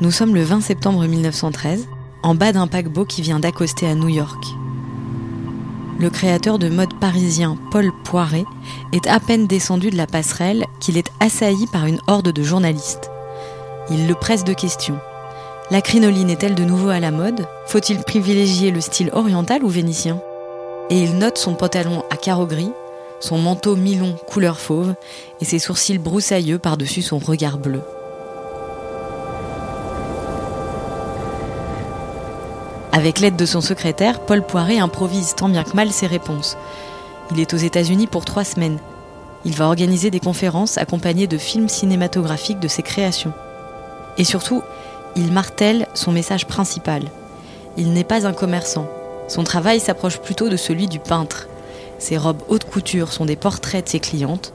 Nous sommes le 20 septembre 1913, en bas d'un paquebot qui vient d'accoster à New York. Le créateur de mode parisien Paul Poiret est à peine descendu de la passerelle qu'il est assailli par une horde de journalistes. Il le presse de questions. La crinoline est-elle de nouveau à la mode? Faut-il privilégier le style oriental ou vénitien? Et il note son pantalon à carreaux gris, son manteau mi-long couleur fauve et ses sourcils broussailleux par-dessus son regard bleu. Avec l'aide de son secrétaire, Paul Poiret improvise tant bien que mal ses réponses. Il est aux États-Unis pour trois semaines. Il va organiser des conférences accompagnées de films cinématographiques de ses créations. Et surtout, il martèle son message principal. Il n'est pas un commerçant. Son travail s'approche plutôt de celui du peintre. Ses robes haute couture sont des portraits de ses clientes.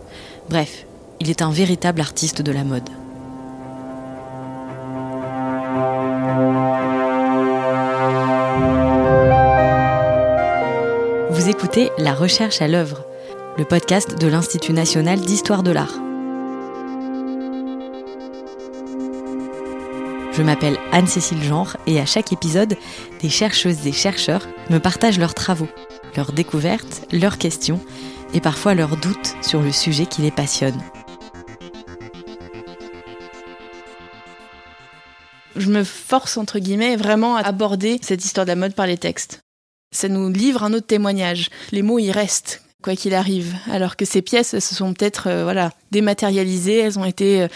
Bref, il est un véritable artiste de la mode. La recherche à l'œuvre, le podcast de l'Institut national d'histoire de l'art. Je m'appelle Anne-Cécile Genre et à chaque épisode, des chercheuses et chercheurs me partagent leurs travaux, leurs découvertes, leurs questions et parfois leurs doutes sur le sujet qui les passionne. Je me force, entre guillemets, vraiment à aborder cette histoire de la mode par les textes ça nous livre un autre témoignage. Les mots, ils restent, quoi qu'il arrive. Alors que ces pièces, se sont peut-être euh, voilà, dématérialisées, elles ont été euh,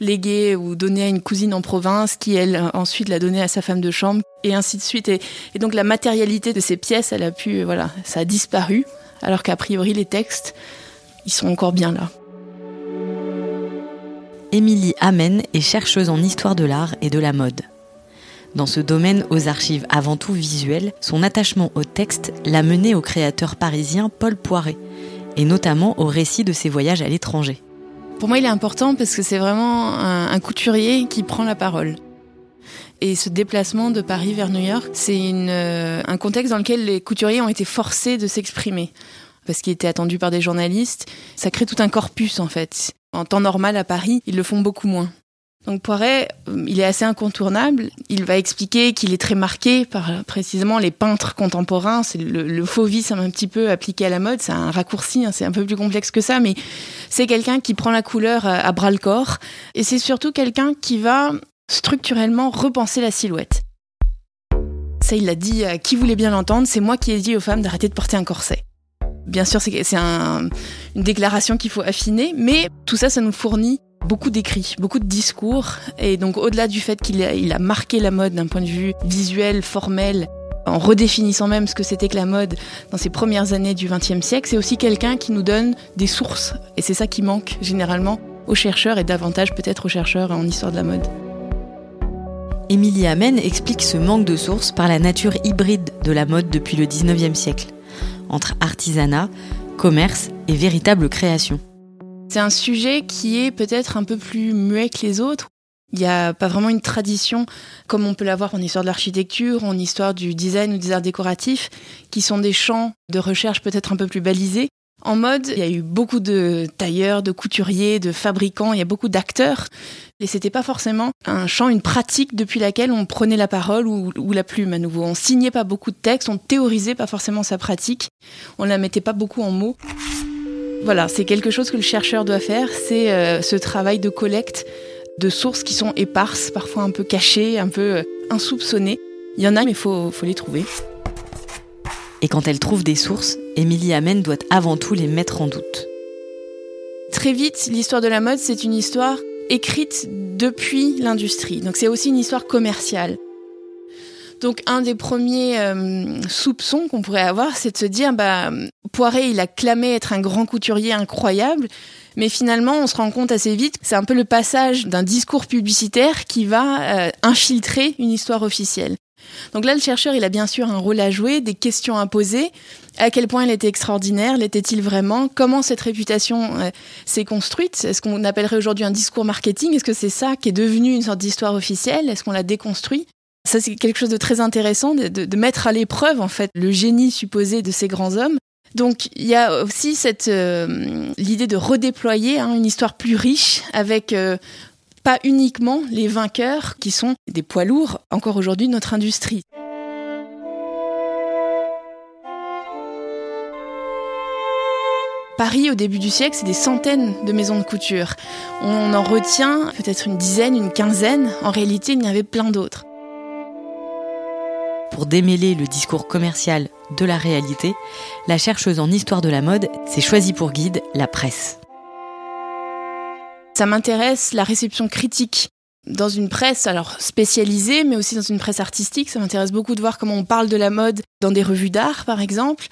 léguées ou données à une cousine en province qui, elle, euh, ensuite l'a donnée à sa femme de chambre, et ainsi de suite. Et, donc la matérialité de ces pièces, elle a pu, voilà, ça a disparu, alors qu'a priori, les textes, ils sont encore bien là. Émilie Amen est chercheuse en histoire de l'art et de la mode. Dans ce domaine aux archives avant tout visuelles, son attachement au texte l'a mené au créateur parisien Paul Poiret, et notamment au récit de ses voyages à l'étranger. Pour moi, il est important parce que c'est vraiment un, couturier qui prend la parole. Et ce déplacement de Paris vers New York, c'est euh, un contexte dans lequel les couturiers ont été forcés de s'exprimer. Parce qu'il était attendu par des journalistes. Ça crée tout un corpus, en fait. En temps normal, à Paris, ils le font beaucoup moins. Donc Poiret, euh, il est assez incontournable. Il va expliquer qu'il est très marqué par précisément les peintres contemporains. C'est le, le fauvisme un petit peu appliqué à la mode. C'est un raccourci, hein, c'est un peu plus complexe que ça, mais c'est quelqu'un qui prend la couleur à, bras le corps. Et c'est surtout quelqu'un qui va structurellement repenser la silhouette. Ça, il l'a dit à qui voulait bien l'entendre. C'est moi qui ai dit aux femmes d'arrêter de porter un corset. Bien sûr, c'est un, une déclaration qu'il faut affiner, mais tout ça, ça nous fournit beaucoup d'écrits, beaucoup de discours. Et donc au-delà du fait qu'il a, marqué la mode d'un point de vue visuel, formel, en redéfinissant même ce que c'était que la mode dans ces premières années du XXe siècle, c'est aussi quelqu'un qui nous donne des sources. Et c'est ça qui manque généralement aux chercheurs et davantage peut-être aux chercheurs en histoire de la mode. Émilie Amen explique ce manque de sources par la nature hybride de la mode depuis le XIXe siècle, entre artisanat, commerce et véritable création. C'est un sujet qui est peut-être un peu plus muet que les autres. Il n'y a pas vraiment une tradition comme on peut l'avoir en histoire de l'architecture, en histoire du design ou des arts décoratifs, qui sont des champs de recherche peut-être un peu plus balisés. En mode, il y a eu beaucoup de tailleurs, de couturiers, de fabricants, il y a beaucoup d'acteurs. Et c'était pas forcément un champ, une pratique depuis laquelle on prenait la parole ou, ou, la plume à nouveau. On signait pas beaucoup de textes, on théorisait pas forcément sa pratique, on la mettait pas beaucoup en mots. Voilà, c'est quelque chose que le chercheur doit faire, c'est euh, ce travail de collecte de sources qui sont éparses, parfois un peu cachées, un peu euh, insoupçonnées. Il y en a, mais il faut, faut les trouver. Et quand elle trouve des sources, Émilie Amen doit avant tout les mettre en doute. Très vite, l'histoire de la mode, c'est une histoire écrite depuis l'industrie. Donc c'est aussi une histoire commerciale. Donc un des premiers euh, soupçons qu'on pourrait avoir, c'est de se dire, bah, Poiret, il a clamé être un grand couturier incroyable, mais finalement, on se rend compte assez vite, c'est un peu le passage d'un discours publicitaire qui va euh, infiltrer une histoire officielle. Donc là, le chercheur, il a bien sûr un rôle à jouer, des questions à poser. À quel point il était extraordinaire L'était-il vraiment? Comment cette réputation euh, s'est construite? Est-ce qu'on appellerait aujourd'hui un discours marketing? Est-ce que c'est ça qui est devenu une sorte d'histoire officielle? Est-ce qu'on l'a déconstruit? Ça, c'est quelque chose de très intéressant, de, mettre à l'épreuve, en fait, le génie supposé de ces grands hommes. Donc, il y a aussi cette, euh, l'idée de redéployer hein, une histoire plus riche avec euh, pas uniquement les vainqueurs qui sont des poids lourds encore aujourd'hui de notre industrie. Paris, au début du siècle, c'est des centaines de maisons de couture. On en retient peut-être une dizaine, une quinzaine. En réalité, il y en avait plein d'autres. Pour démêler le discours commercial de la réalité, la chercheuse en histoire de la mode s'est choisie pour guide la presse. Ça m'intéresse la réception critique dans une presse alors spécialisée, mais aussi dans une presse artistique. Ça m'intéresse beaucoup de voir comment on parle de la mode dans des revues d'art, par exemple.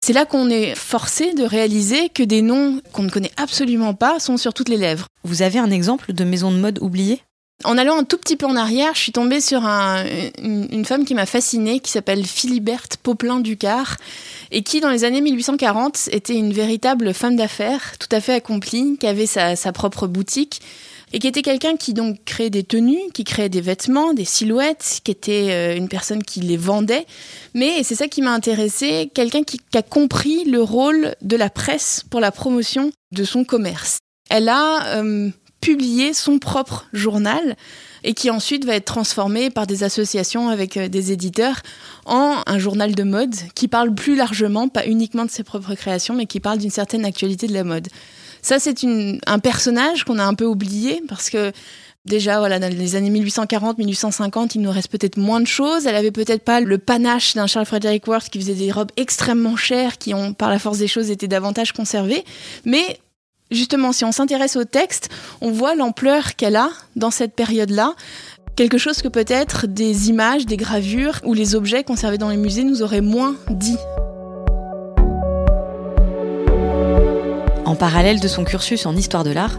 C'est là qu'on est forcé de réaliser que des noms qu'on ne connaît absolument pas sont sur toutes les lèvres. Vous avez un exemple de maison de mode oubliée? En allant un tout petit peu en arrière, je suis tombée sur une, femme qui m'a fascinée, qui s'appelle Philiberte Poplin-Ducard, et qui, dans les années 1840, était une véritable femme d'affaires, tout à fait accomplie, qui avait sa, propre boutique, et qui était quelqu'un qui donc créait des tenues, qui créait des vêtements, des silhouettes, qui était euh, une personne qui les vendait. Mais c'est ça qui m'a intéressé, quelqu'un qui, a compris le rôle de la presse pour la promotion de son commerce. Elle a euh, publié son propre journal et qui ensuite va être transformé par des associations avec euh, des éditeurs en un journal de mode qui parle plus largement, pas uniquement de ses propres créations, mais qui parle d'une certaine actualité de la mode. Ça, c'est un personnage qu'on a un peu oublié parce que Déjà, voilà, dans les années 1840-1850, il nous reste peut-être moins de choses. Elle avait peut-être pas le panache d'un Charles Frederick Worth qui faisait des robes extrêmement chères, qui ont, par la force des choses, été davantage conservées. Mais justement, si on s'intéresse au texte, on voit l'ampleur qu'elle a dans cette période-là. Quelque chose que peut-être des images, des gravures ou les objets conservés dans les musées nous auraient moins dit En parallèle de son cursus en histoire de l'art,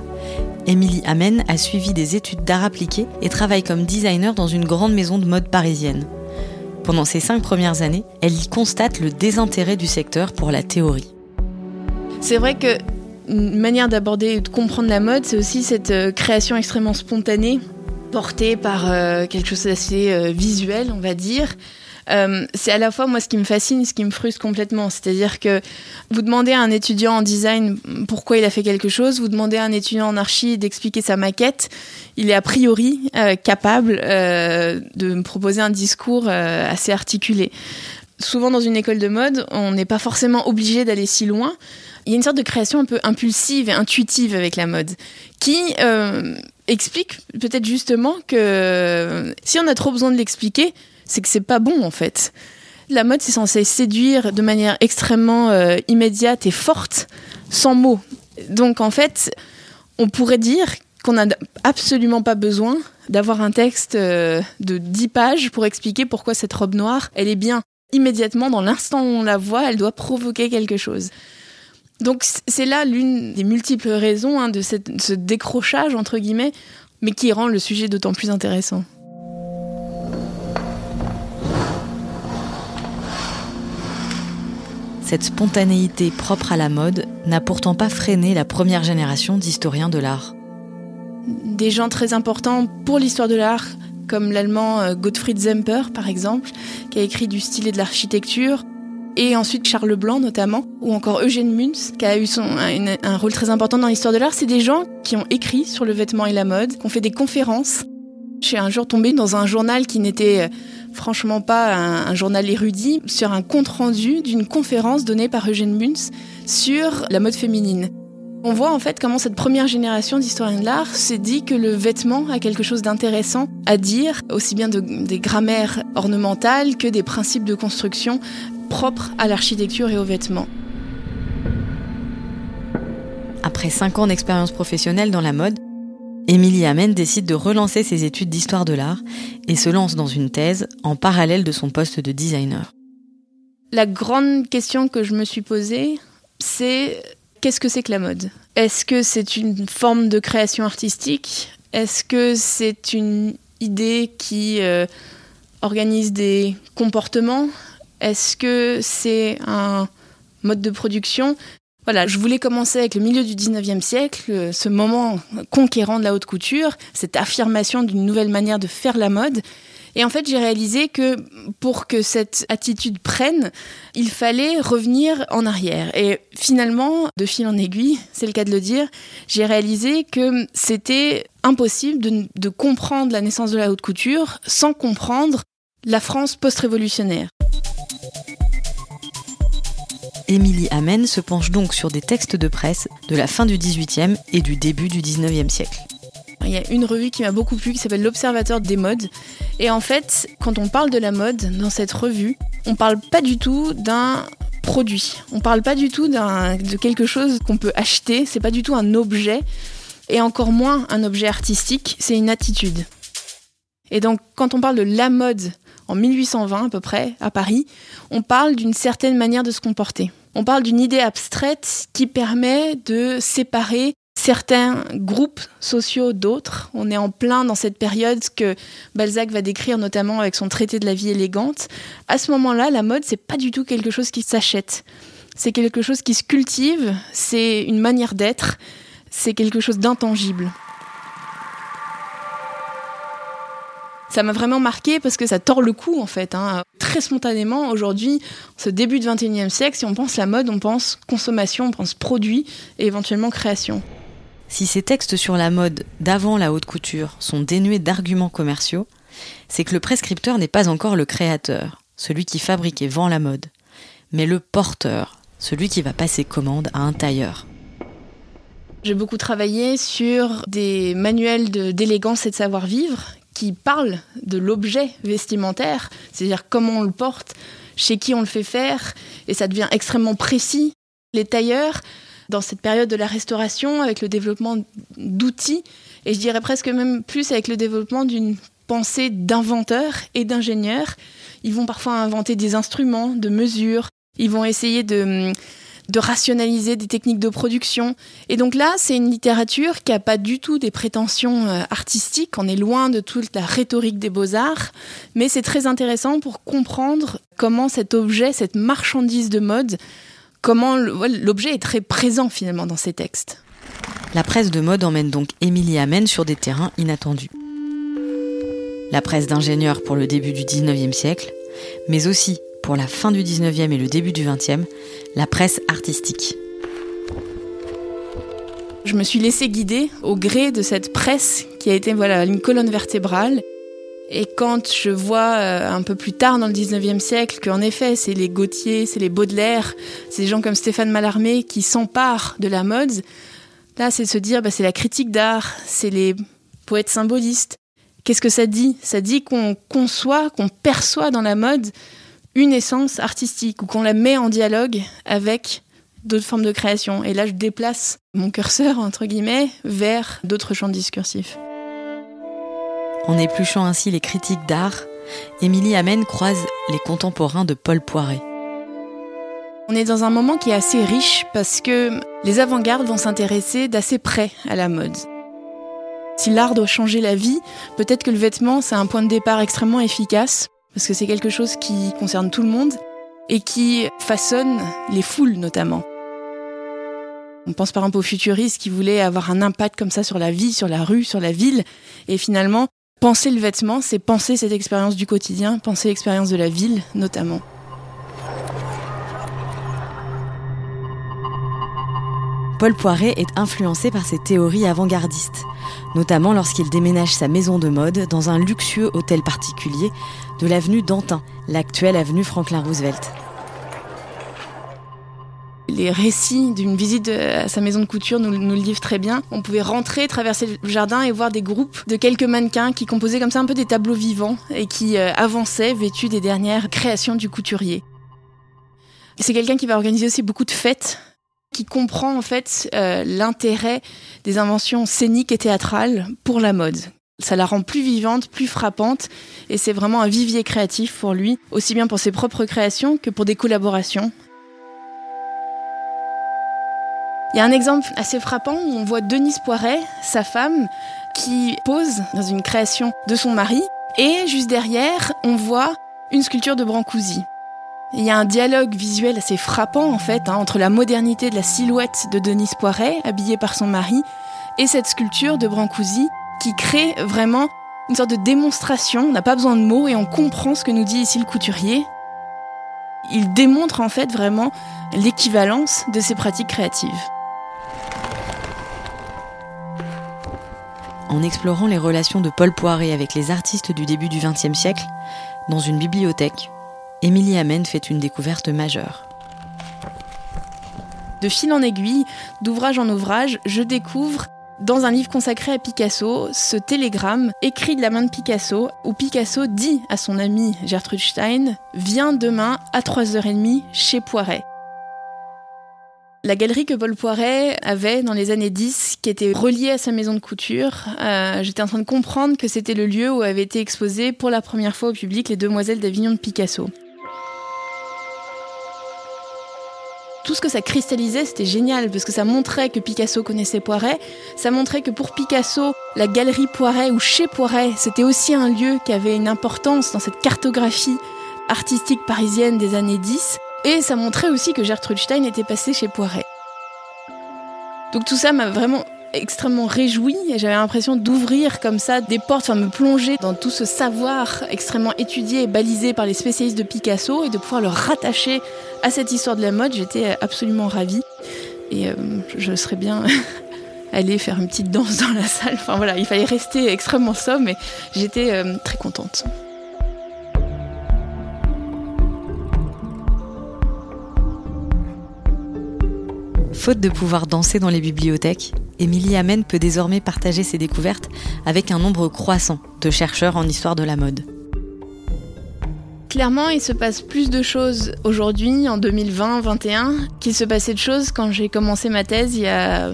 Émilie Amen a suivi des études d'art appliqué et travaille comme designer dans une grande maison de mode parisienne. Pendant ses cinq premières années, elle y constate le désintérêt du secteur pour la théorie. C'est vrai que une manière d'aborder et de comprendre la mode, c'est aussi cette euh, création extrêmement spontanée, portée par euh, quelque chose d'assez euh, visuel, on va dire. C'est à la fois moi ce qui me fascine, ce qui me frustre complètement. C'est-à-dire que vous demandez à un étudiant en design pourquoi il a fait quelque chose, vous demandez à un étudiant en archi d'expliquer sa maquette, il est a priori capable de me proposer un discours assez articulé. Souvent dans une école de mode, on n'est pas forcément obligé d'aller si loin. Il y a une sorte de création un peu impulsive et intuitive avec la mode qui explique peut-être justement que si on a trop besoin de l'expliquer, c'est que c'est pas bon en fait. La mode, c'est censé séduire de manière extrêmement euh, immédiate et forte, sans mots. Donc en fait, on pourrait dire qu'on n'a absolument pas besoin d'avoir un texte euh, de 10 pages pour expliquer pourquoi cette robe noire, elle est bien. Immédiatement, dans l'instant où on la voit, elle doit provoquer quelque chose. Donc c'est là l'une des multiples raisons hein, de ce décrochage, entre guillemets, mais qui rend le sujet d'autant plus intéressant. Cette spontanéité propre à la mode n'a pourtant pas freiné la première génération d'historiens de l'art. Des gens très importants pour l'histoire de l'art, comme l'allemand euh, Gottfried Zemper par exemple, qui a écrit du style et de l'architecture, et ensuite Charles Blanc notamment, ou encore Eugène Münz, qui a eu un, rôle très important dans l'histoire de l'art. C'est des gens qui ont écrit sur le vêtement et la mode, qui ont fait des conférences. Je suis un jour tombée dans un journal qui n'était euh, franchement pas un, journal érudit, sur un compte-rendu d'une conférence donnée par Eugène Münz sur la mode féminine. On voit en fait comment cette première génération d'historiens de l'art s'est dit que le vêtement a quelque chose d'intéressant à dire, aussi bien des grammaires ornementales que des principes de construction propres à l'architecture et aux vêtements. Après cinq ans d'expérience professionnelle dans la mode, Émilie Amen décide de relancer ses études d'histoire de l'art et se lance dans une thèse en parallèle de son poste de designer. La grande question que je me suis posée, c'est qu'est-ce que c'est que la mode? Est-ce que c'est une forme de création artistique? Est-ce que c'est une idée qui euh, organise des comportements? Est-ce que c'est un mode de production? Voilà, je voulais commencer avec le milieu du 19e siècle, ce moment conquérant de la haute couture, cette affirmation d'une nouvelle manière de faire la mode. Et en fait, j'ai réalisé que pour que cette attitude prenne, il fallait revenir en arrière. Et finalement, de fil en aiguille, c'est le cas de le dire, j'ai réalisé que c'était impossible de, de, comprendre la naissance de la haute couture sans comprendre la France post-révolutionnaire. Émilie Amen se penche donc sur des textes de presse de la fin du XVIIIe et du début du XIXe siècle. Il y a une revue qui m'a beaucoup plu qui s'appelle L'Observateur des modes. Et en fait, quand on parle de la mode dans cette revue, on parle pas du tout d'un produit. On parle pas du tout de quelque chose qu'on peut acheter. C'est pas du tout un objet. Et encore moins un objet artistique. C'est une attitude. Et donc, quand on parle de la mode en 1820 à peu près, à Paris, on parle d'une certaine manière de se comporter. On parle d'une idée abstraite qui permet de séparer certains groupes sociaux d'autres. On est en plein dans cette période que Balzac va décrire notamment avec son traité de la vie élégante. À ce moment-là, la mode, c'est pas du tout quelque chose qui s'achète. C'est quelque chose qui se cultive, c'est une manière d'être, c'est quelque chose d'intangible. Ça m'a vraiment marqué parce que ça tord le cou en fait. Hein. Très spontanément, aujourd'hui, ce début du 21e siècle, si on pense la mode, on pense consommation, on pense produit et éventuellement création. Si ces textes sur la mode d'avant la haute couture sont dénués d'arguments commerciaux, c'est que le prescripteur n'est pas encore le créateur, celui qui fabrique et vend la mode, mais le porteur, celui qui va passer commande à un tailleur. J'ai beaucoup travaillé sur des manuels d'élégance et de savoir-vivre qui parle de l'objet vestimentaire, c'est-à-dire comment on le porte, chez qui on le fait faire, et ça devient extrêmement précis. Les tailleurs, dans cette période de la restauration, avec le développement d'outils, et je dirais presque même plus avec le développement d'une pensée d'inventeur et d'ingénieur, ils vont parfois inventer des instruments, de mesures, ils vont essayer de de rationaliser des techniques de production. Et donc là, c'est une littérature qui n'a pas du tout des prétentions euh, artistiques, on est loin de toute la rhétorique des beaux-arts, mais c'est très intéressant pour comprendre comment cet objet, cette marchandise de mode, comment l'objet est très présent finalement dans ces textes. La presse de mode emmène donc Émilie Amen sur des terrains inattendus. La presse d'ingénieurs pour le début du 19e siècle, mais aussi pour la fin du 19e et le début du 20e, la presse artistique. Je me suis laissée guider au gré de cette presse qui a été voilà, une colonne vertébrale. Et quand je vois euh, un peu plus tard dans le 19e siècle qu'en effet, c'est les Gautier, c'est les Baudelaire, c'est des gens comme Stéphane Mallarmé qui s'emparent de la mode, là, c'est se dire, bah, c'est la critique d'art, c'est les poètes symbolistes. Qu'est-ce que ça dit? Ça dit qu'on conçoit, qu'on perçoit dans la mode une essence artistique ou qu'on la met en dialogue avec d'autres formes de création. Et là, je déplace mon curseur, entre guillemets, vers d'autres champs discursifs. En épluchant ainsi les critiques d'art, Émilie Amen croise les contemporains de Paul Poiret. On est dans un moment qui est assez riche parce que les avant-gardes vont s'intéresser d'assez près à la mode. Si l'art doit changer la vie, peut-être que le vêtement, c'est un point de départ extrêmement efficace parce que c'est quelque chose qui concerne tout le monde et qui façonne les foules notamment. On pense par exemple aux futuristes qui voulaient avoir un impact comme ça sur la vie, sur la rue, sur la ville, et finalement, penser le vêtement, c'est penser cette expérience du quotidien, penser l'expérience de la ville notamment. Paul Poiret est influencé par ces théories avant-gardistes, notamment lorsqu'il déménage sa maison de mode dans un luxueux hôtel particulier de l'avenue Dantin, l'actuelle avenue Franklin Roosevelt. Les récits d'une visite à sa maison de couture nous, le livrent très bien. On pouvait rentrer, traverser le jardin et voir des groupes de quelques mannequins qui composaient comme ça un peu des tableaux vivants et qui euh, avançaient vêtus des dernières créations du couturier. C'est quelqu'un qui va organiser aussi beaucoup de fêtes qui comprend en fait euh, l'intérêt des inventions scéniques et théâtrales pour la mode. Ça la rend plus vivante, plus frappante, et c'est vraiment un vivier créatif pour lui, aussi bien pour ses propres créations que pour des collaborations. Il y a un exemple assez frappant où on voit Denise Poiret, sa femme, qui pose dans une création de son mari, et juste derrière, on voit une sculpture de Brancusi. Il y a un dialogue visuel assez frappant en fait hein, entre la modernité de la silhouette de Denise Poiret, habillée par son mari, et cette sculpture de Brancusi qui crée vraiment une sorte de démonstration. On n'a pas besoin de mots et on comprend ce que nous dit ici le couturier. Il démontre en fait vraiment l'équivalence de ces pratiques créatives. En explorant les relations de Paul Poiret avec les artistes du début du XXe siècle, dans une bibliothèque, Émilie Amen fait une découverte majeure. De fil en aiguille, d'ouvrage en ouvrage, je découvre dans un livre consacré à Picasso, ce télégramme écrit de la main de Picasso, où Picasso dit à son ami Gertrude Stein Viens demain à 3h30 chez Poiret. La galerie que Paul Poiret avait dans les années 10, qui était reliée à sa maison de couture, euh, j'étais en train de comprendre que c'était le lieu où avaient été exposées pour la première fois au public les Demoiselles d'Avignon de Picasso. Tout ce que ça cristallisait, c'était génial, parce que ça montrait que Picasso connaissait Poiret, ça montrait que pour Picasso, la galerie Poiret ou chez Poiret, c'était aussi un lieu qui avait une importance dans cette cartographie artistique parisienne des années 10, et ça montrait aussi que Gertrude Stein était passée chez Poiret. Donc tout ça m'a vraiment extrêmement réjouie et j'avais l'impression d'ouvrir comme ça des portes, enfin me plonger dans tout ce savoir extrêmement étudié et balisé par les spécialistes de Picasso et de pouvoir le rattacher à cette histoire de la mode. J'étais absolument ravie et euh, je serais bien aller faire une petite danse dans la salle. Enfin voilà, il fallait rester extrêmement sobre mais j'étais euh, très contente. Faute de pouvoir danser dans les bibliothèques, Émilie Amen peut désormais partager ses découvertes avec un nombre croissant de chercheurs en histoire de la mode. Clairement, il se passe plus de choses aujourd'hui, en 2020-21, qu'il se passait de choses quand j'ai commencé ma thèse il y a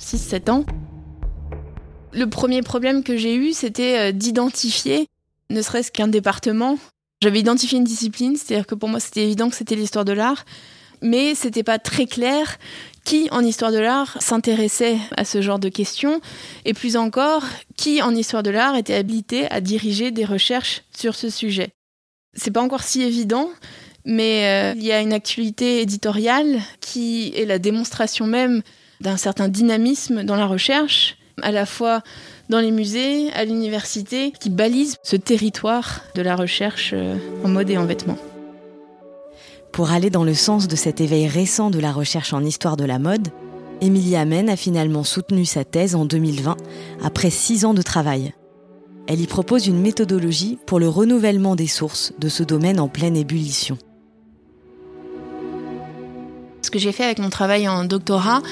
6-7 ans. Le premier problème que j'ai eu, c'était euh, d'identifier, ne serait-ce qu'un département. J'avais identifié une discipline, c'est-à-dire que pour moi c'était évident que c'était l'histoire de l'art, mais c'était pas très clair qui en histoire de l'art s'intéressait à ce genre de questions et plus encore qui en histoire de l'art était habilité à diriger des recherches sur ce sujet. C'est pas encore si évident, mais euh, il y a une actualité éditoriale qui est la démonstration même d'un certain dynamisme dans la recherche, à la fois dans les musées, à l'université, qui balise ce territoire de la recherche euh, en mode et en vêtements. Pour aller dans le sens de cet éveil récent de la recherche en histoire de la mode, Émilie Amen a finalement soutenu sa thèse en 2020, après six ans de travail. Elle y propose une méthodologie pour le renouvellement des sources de ce domaine en pleine ébullition. Ce que j'ai fait avec mon travail en doctorat,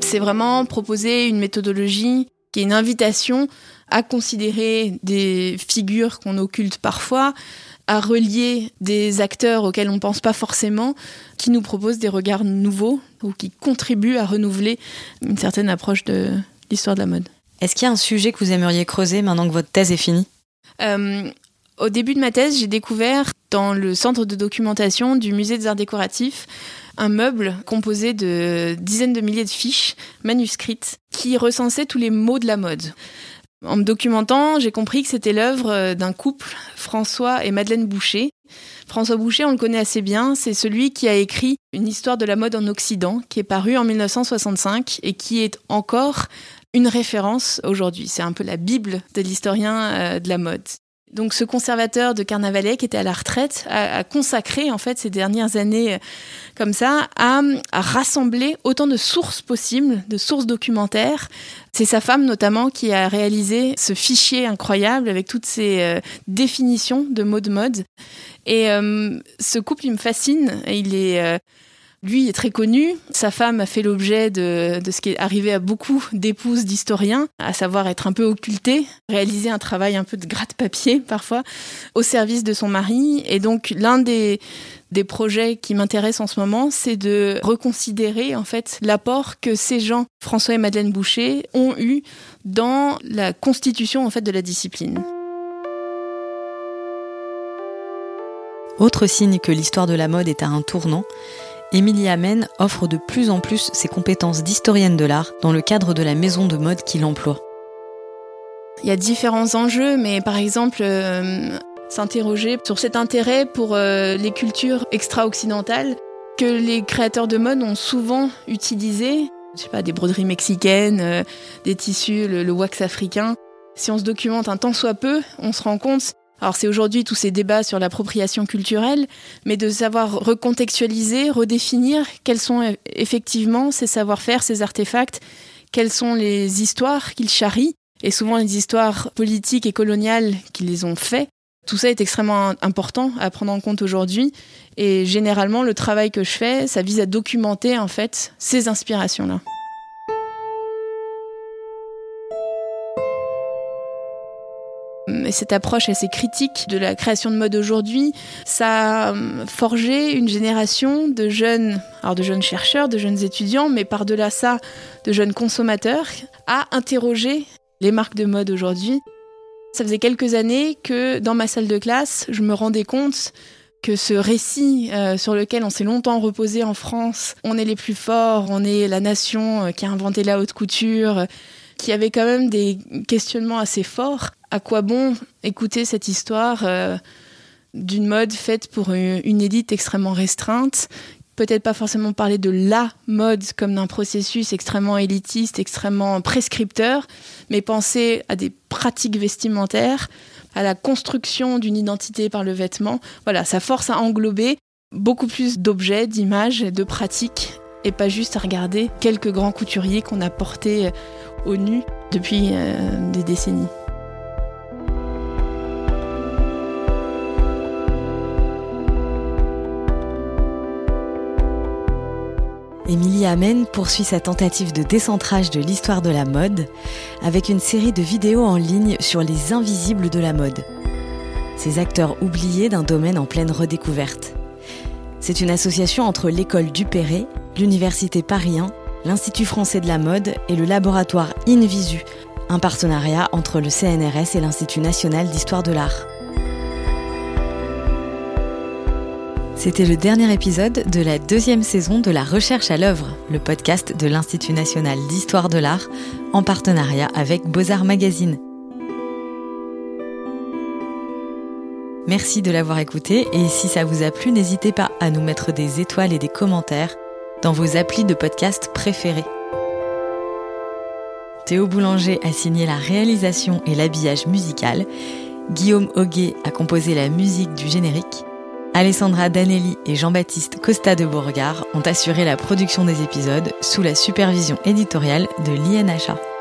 c'est vraiment proposer une méthodologie qui est une invitation à considérer des figures qu'on occulte parfois, à relier des acteurs auxquels on ne pense pas forcément, qui nous proposent des regards nouveaux ou qui contribuent à renouveler une certaine approche de l'histoire de la mode. Est-ce qu'il y a un sujet que vous aimeriez creuser maintenant que votre thèse est finie? Euh, Au début de ma thèse, j'ai découvert dans le centre de documentation du musée des arts décoratifs un meuble composé de dizaines de milliers de fiches manuscrites qui recensaient tous les mots de la mode. En me documentant, j'ai compris que c'était l'œuvre euh, d'un couple, François et Madeleine Boucher. François Boucher, on le connaît assez bien, c'est celui qui a écrit Une histoire de la mode en Occident, qui est paru en 1965 et qui est encore une référence aujourd'hui. C'est un peu la Bible de l'historien euh, de la mode. Donc ce conservateur de Carnavalet qui était à la retraite a, consacré en fait ces dernières années euh, comme ça à, rassembler autant de sources possibles, de sources documentaires. C'est sa femme notamment qui a réalisé ce fichier incroyable avec toutes ces euh, définitions de mots de mode. Et euh, ce couple, il me fascine. Il est lui est très connu. Sa femme a fait l'objet de, ce qui est arrivé à beaucoup d'épouses d'historiens, à savoir être un peu occultée, réaliser un travail un peu de gratte-papier parfois, au service de son mari. Et donc l'un des, des projets qui m'intéressent en ce moment, c'est de reconsidérer en fait l'apport que ces gens, François et Madeleine Boucher, ont eu dans la constitution en fait de la discipline. Autre signe que l'histoire de la mode est à un tournant, Émilie Amen offre de plus en plus ses compétences d'historienne de l'art dans le cadre de la maison de mode qu'il emploie. Il y a différents enjeux, mais par exemple, euh, s'interroger sur cet intérêt pour euh, les cultures extra-occidentales que les créateurs de mode ont souvent utilisé. Je sais pas, des broderies mexicaines, euh, des tissus, le, wax africain. Si on se documente un tant soit peu, on se rend compte alors c'est aujourd'hui tous ces débats sur l'appropriation culturelle, mais de savoir recontextualiser, redéfinir quels sont effectivement ces savoir-faire, ces artefacts, quelles sont les histoires qu'ils charrient, et souvent les histoires politiques et coloniales qui les ont faits. Tout ça est extrêmement important à prendre en compte aujourd'hui, et généralement le travail que je fais, ça vise à documenter en fait ces inspirations-là. Et cette approche assez critique de la création de mode aujourd'hui, ça a hum, forgé une génération de jeunes, alors de jeunes chercheurs, de jeunes étudiants, mais par-delà ça, de jeunes consommateurs, à interroger les marques de mode aujourd'hui. Ça faisait quelques années que dans ma salle de classe, je me rendais compte que ce récit euh, sur lequel on s'est longtemps reposé en France, on est les plus forts, on est la nation euh, qui a inventé la haute couture, qui avait quand même des questionnements assez forts. À quoi bon écouter cette histoire euh, d'une mode faite pour une, élite extrêmement restreinte? Peut-être pas forcément parler de la mode comme d'un processus extrêmement élitiste, extrêmement prescripteur, mais penser à des pratiques vestimentaires, à la construction d'une identité par le vêtement. Voilà, ça force à englober beaucoup plus d'objets, d'images, de pratiques, et pas juste à regarder quelques grands couturiers qu'on a portés au nu depuis euh, des décennies. Émilie Amen poursuit sa tentative de décentrage de l'histoire de la mode avec une série de vidéos en ligne sur les invisibles de la mode. Ces acteurs oubliés d'un domaine en pleine redécouverte. C'est une association entre l'école Dupéré, l'université Paris 1 l'Institut français de la mode et le laboratoire InVisu, un partenariat entre le CNRS et l'Institut national d'histoire de l'art. C'était le dernier épisode de la deuxième saison de La Recherche à l'œuvre, le podcast de l'Institut national d'histoire de l'art en partenariat avec Beaux-Arts Magazine. Merci de l'avoir écouté et si ça vous a plu, n'hésitez pas à nous mettre des étoiles et des commentaires dans vos applis de podcast préférés. Théo Boulanger a signé la réalisation et l'habillage musical. Guillaume Auguet a composé la musique du générique. Alessandra Danelli et Jean-Baptiste Costa de Beauregard ont assuré la production des épisodes sous la supervision éditoriale de l'INHA.